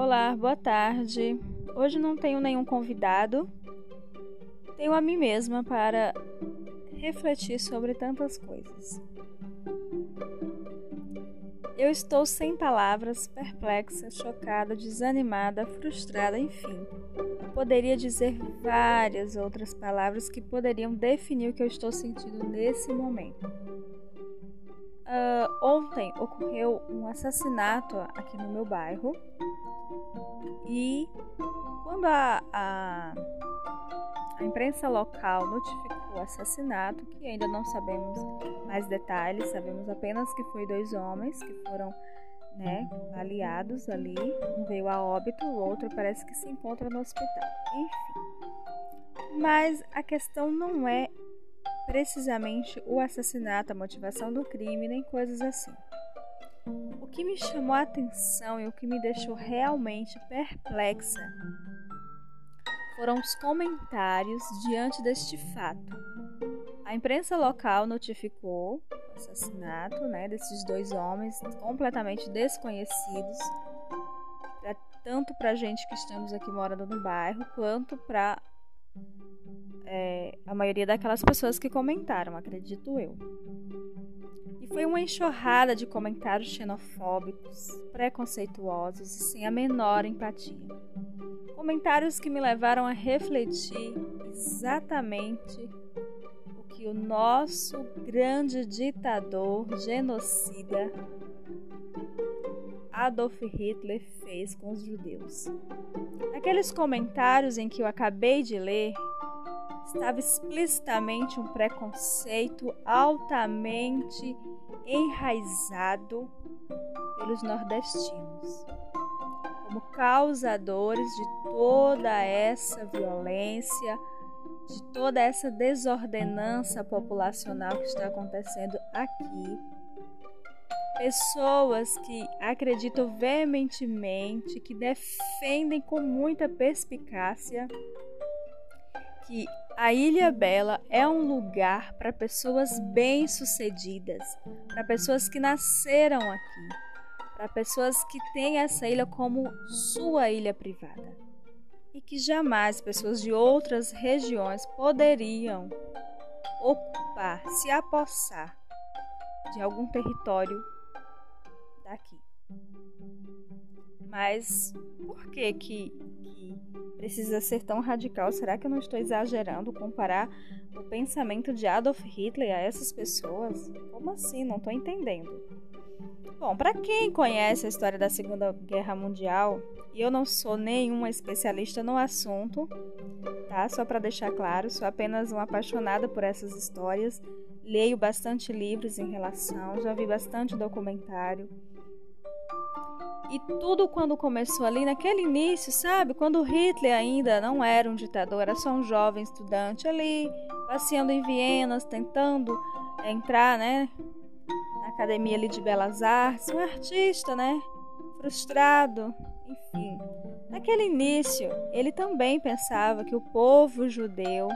Olá, boa tarde. Hoje não tenho nenhum convidado. Tenho a mim mesma para refletir sobre tantas coisas. Eu estou sem palavras, perplexa, chocada, desanimada, frustrada, enfim. Poderia dizer várias outras palavras que poderiam definir o que eu estou sentindo nesse momento. Uh, ontem ocorreu um assassinato aqui no meu bairro e quando a, a, a imprensa local notificou o assassinato, que ainda não sabemos mais detalhes, sabemos apenas que foi dois homens que foram né, aliados ali. Um veio a óbito, o outro parece que se encontra no hospital. Enfim. Mas a questão não é precisamente o assassinato, a motivação do crime, nem coisas assim. O que me chamou a atenção e o que me deixou realmente perplexa foram os comentários diante deste fato. A imprensa local notificou o assassinato né, desses dois homens completamente desconhecidos, pra, tanto para a gente que estamos aqui morando no bairro, quanto para é, a maioria daquelas pessoas que comentaram, acredito eu. Foi uma enxurrada de comentários xenofóbicos, preconceituosos e sem a menor empatia. Comentários que me levaram a refletir exatamente o que o nosso grande ditador genocida Adolf Hitler fez com os judeus. Naqueles comentários em que eu acabei de ler, estava explicitamente um preconceito altamente enraizado pelos nordestinos, como causadores de toda essa violência, de toda essa desordenança populacional que está acontecendo aqui. Pessoas que acreditam veementemente, que defendem com muita perspicácia que a Ilha Bela é um lugar para pessoas bem-sucedidas, para pessoas que nasceram aqui, para pessoas que têm essa ilha como sua ilha privada e que jamais pessoas de outras regiões poderiam ocupar, se apossar de algum território daqui. Mas por que que, precisa ser tão radical? Será que eu não estou exagerando comparar o pensamento de Adolf Hitler a essas pessoas? Como assim? Não estou entendendo. Bom, para quem conhece a história da Segunda Guerra Mundial, e eu não sou nenhuma especialista no assunto, tá? Só para deixar claro, sou apenas uma apaixonada por essas histórias. Leio bastante livros em relação, já vi bastante documentário. E tudo quando começou ali, naquele início, sabe? Quando Hitler ainda não era um ditador, era só um jovem estudante ali, passeando em Viena, tentando entrar, né? Na academia ali de Belas Artes, um artista, né? Frustrado, enfim. Naquele início, ele também pensava que o povo judeu,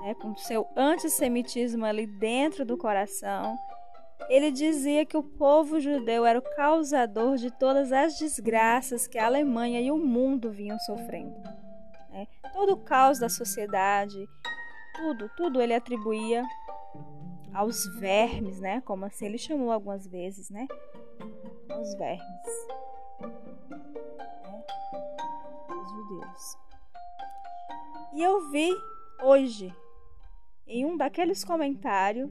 né, com seu antissemitismo ali dentro do coração, ele dizia que o povo judeu era o causador de todas as desgraças que a Alemanha e o mundo vinham sofrendo. Né? Todo o caos da sociedade, tudo, tudo ele atribuía aos vermes, né? Como assim ele chamou algumas vezes, né? Aos vermes, né? Os judeus. E eu vi hoje em um daqueles comentários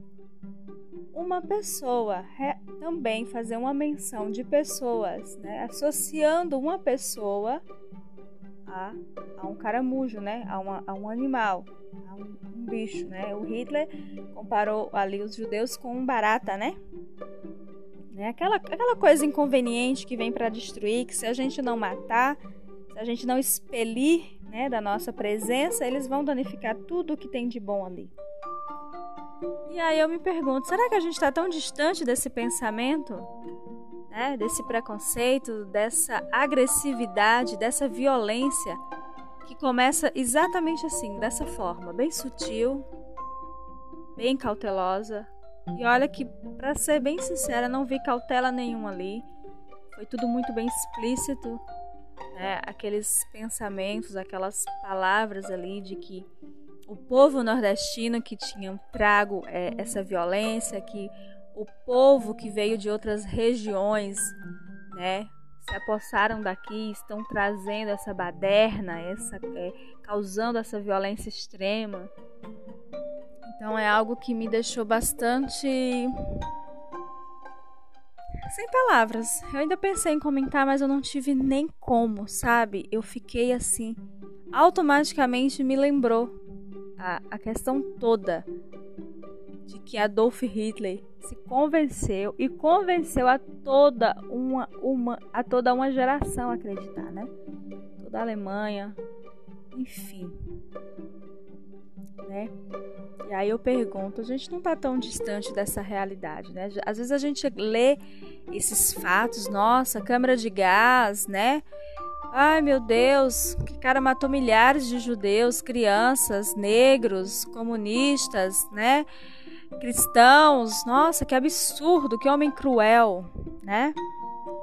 uma pessoa, também fazer uma menção de pessoas, né? associando uma pessoa a, a um caramujo, né? a, uma, a um animal, a um, um, bicho. Né? O Hitler comparou ali os judeus com um barata, né? né? Aquela, aquela coisa inconveniente que vem para destruir, que se a gente não matar, se a gente não expelir né, da nossa presença, eles vão danificar tudo que tem de bom ali. E aí eu me pergunto, será que a gente está tão distante desse pensamento, né, desse preconceito, dessa agressividade, dessa violência que começa exatamente assim, dessa forma, bem sutil, bem cautelosa. E olha que, para ser bem sincera, não vi cautela nenhuma ali. Foi tudo muito bem explícito. né, aqueles pensamentos, aquelas palavras ali de que o povo nordestino que tinha trago é, essa violência, que o povo que veio de outras regiões, né, se apossaram daqui, estão trazendo essa baderna, essa, é, causando essa violência extrema. Então é algo que me deixou bastante sem palavras. Eu ainda pensei em comentar, mas eu não tive nem como, sabe? Eu fiquei assim, automaticamente me lembrou a, a questão toda de que Adolf Hitler se convenceu e convenceu a toda uma, uma a toda uma geração a acreditar, né? Toda a Alemanha, enfim, né? E aí eu pergunto, a gente não está tão distante dessa realidade, né? Às vezes a gente lê esses fatos, nossa, câmara de gás, né? Ai meu Deus, que cara matou milhares de judeus, crianças, negros, comunistas, né? Cristãos, nossa, que absurdo, que homem cruel, né?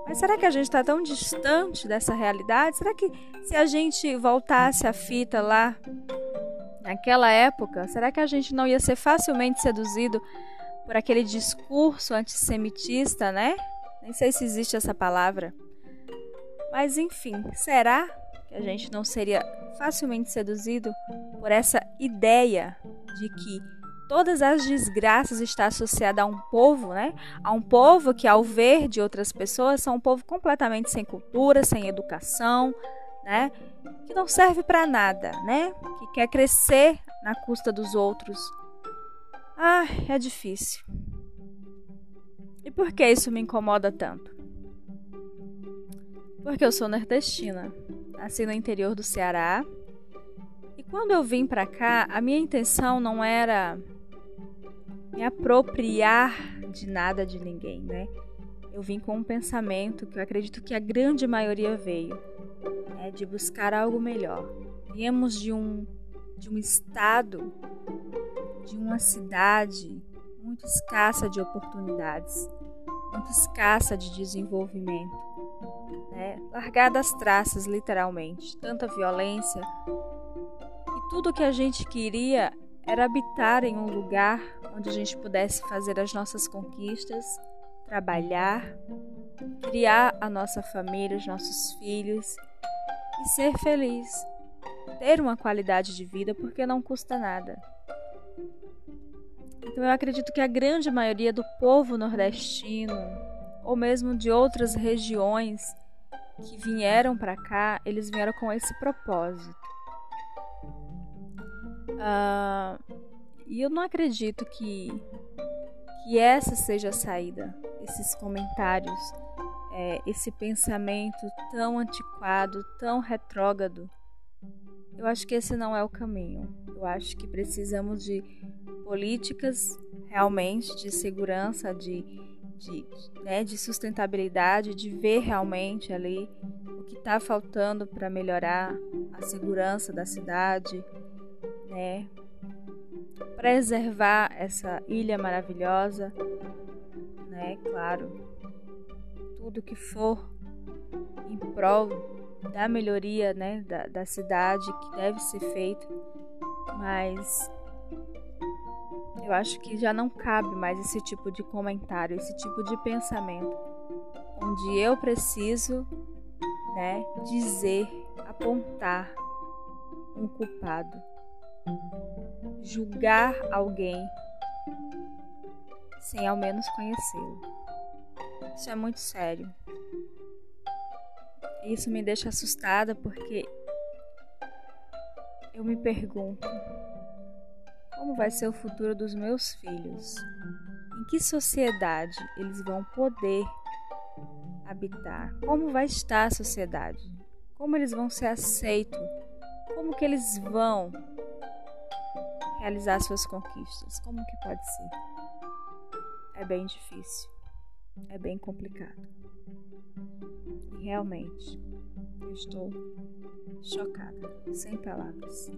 Mas será que a gente está tão distante dessa realidade? Será que se a gente voltasse a fita lá naquela época, será que a gente não ia ser facilmente seduzido por aquele discurso antissemitista, né? Nem sei se existe essa palavra. Mas enfim, será que a gente não seria facilmente seduzido por essa ideia de que todas as desgraças está associada a um povo, né? A um povo que ao ver de outras pessoas são um povo completamente sem cultura, sem educação, né? Que não serve para nada, né? Que quer crescer na custa dos outros. Ah, é difícil. E por que isso me incomoda tanto? Porque eu sou nordestina. Nasci no interior do Ceará. E quando eu vim para cá, a minha intenção não era me apropriar de nada de ninguém, né? Eu vim com um pensamento que eu acredito que a grande maioria veio é de buscar algo melhor. Viemos de um, de um estado, de uma cidade muito escassa de oportunidades, muito escassa de desenvolvimento. Né? Largada as traças, literalmente. Tanta violência. E tudo que a gente queria era habitar em um lugar onde a gente pudesse fazer as nossas conquistas, trabalhar, criar a nossa família, os nossos filhos e ser feliz. Ter uma qualidade de vida porque não custa nada. Então eu acredito que a grande maioria do povo nordestino, ou mesmo de outras regiões que vieram para cá, eles vieram com esse propósito. Uh, e eu não acredito que, que essa seja a saída, esses comentários é, esse pensamento tão antiquado, tão retrógrado. Eu acho que esse não é o caminho. Eu acho que precisamos de políticas realmente de segurança, de, de, né, de sustentabilidade, de ver realmente ali o que está faltando para melhorar a segurança da cidade, né? Preservar essa ilha maravilhosa, né? Claro, tudo que for em prol da melhoria né, da, da cidade que deve ser feito, mas eu acho que já não cabe mais esse tipo de comentário, esse tipo de pensamento, onde eu preciso né, dizer, apontar um culpado, julgar alguém sem ao menos conhecê-lo. Isso é muito sério. Isso me deixa assustada porque eu me pergunto: como vai ser o futuro dos meus filhos? Em que sociedade eles vão poder habitar? Como vai estar a sociedade? Como eles vão ser aceitos? Como que eles vão realizar suas conquistas? Como que pode ser? É bem difícil é bem complicado. E realmente, eu estou chocada, sem palavras.